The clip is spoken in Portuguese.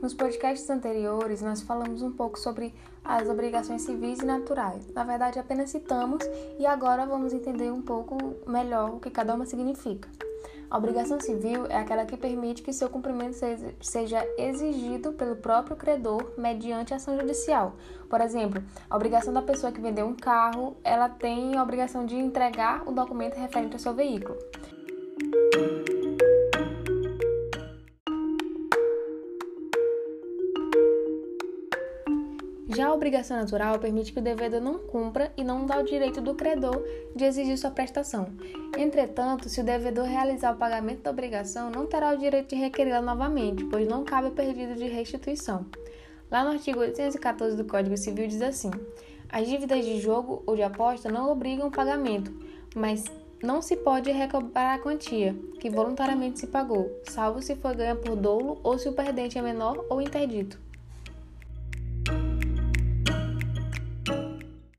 Nos podcasts anteriores, nós falamos um pouco sobre as obrigações civis e naturais. Na verdade, apenas citamos e agora vamos entender um pouco melhor o que cada uma significa. A obrigação civil é aquela que permite que seu cumprimento seja exigido pelo próprio credor mediante ação judicial. Por exemplo, a obrigação da pessoa que vendeu um carro, ela tem a obrigação de entregar o documento referente ao seu veículo. Já a obrigação natural permite que o devedor não cumpra e não dá o direito do credor de exigir sua prestação. Entretanto, se o devedor realizar o pagamento da obrigação, não terá o direito de requerê-la novamente, pois não cabe o pedido de restituição. Lá no artigo 814 do Código Civil diz assim: as dívidas de jogo ou de aposta não obrigam o pagamento, mas não se pode recobrar a quantia que voluntariamente se pagou, salvo se for ganha por dolo ou se o perdente é menor ou interdito.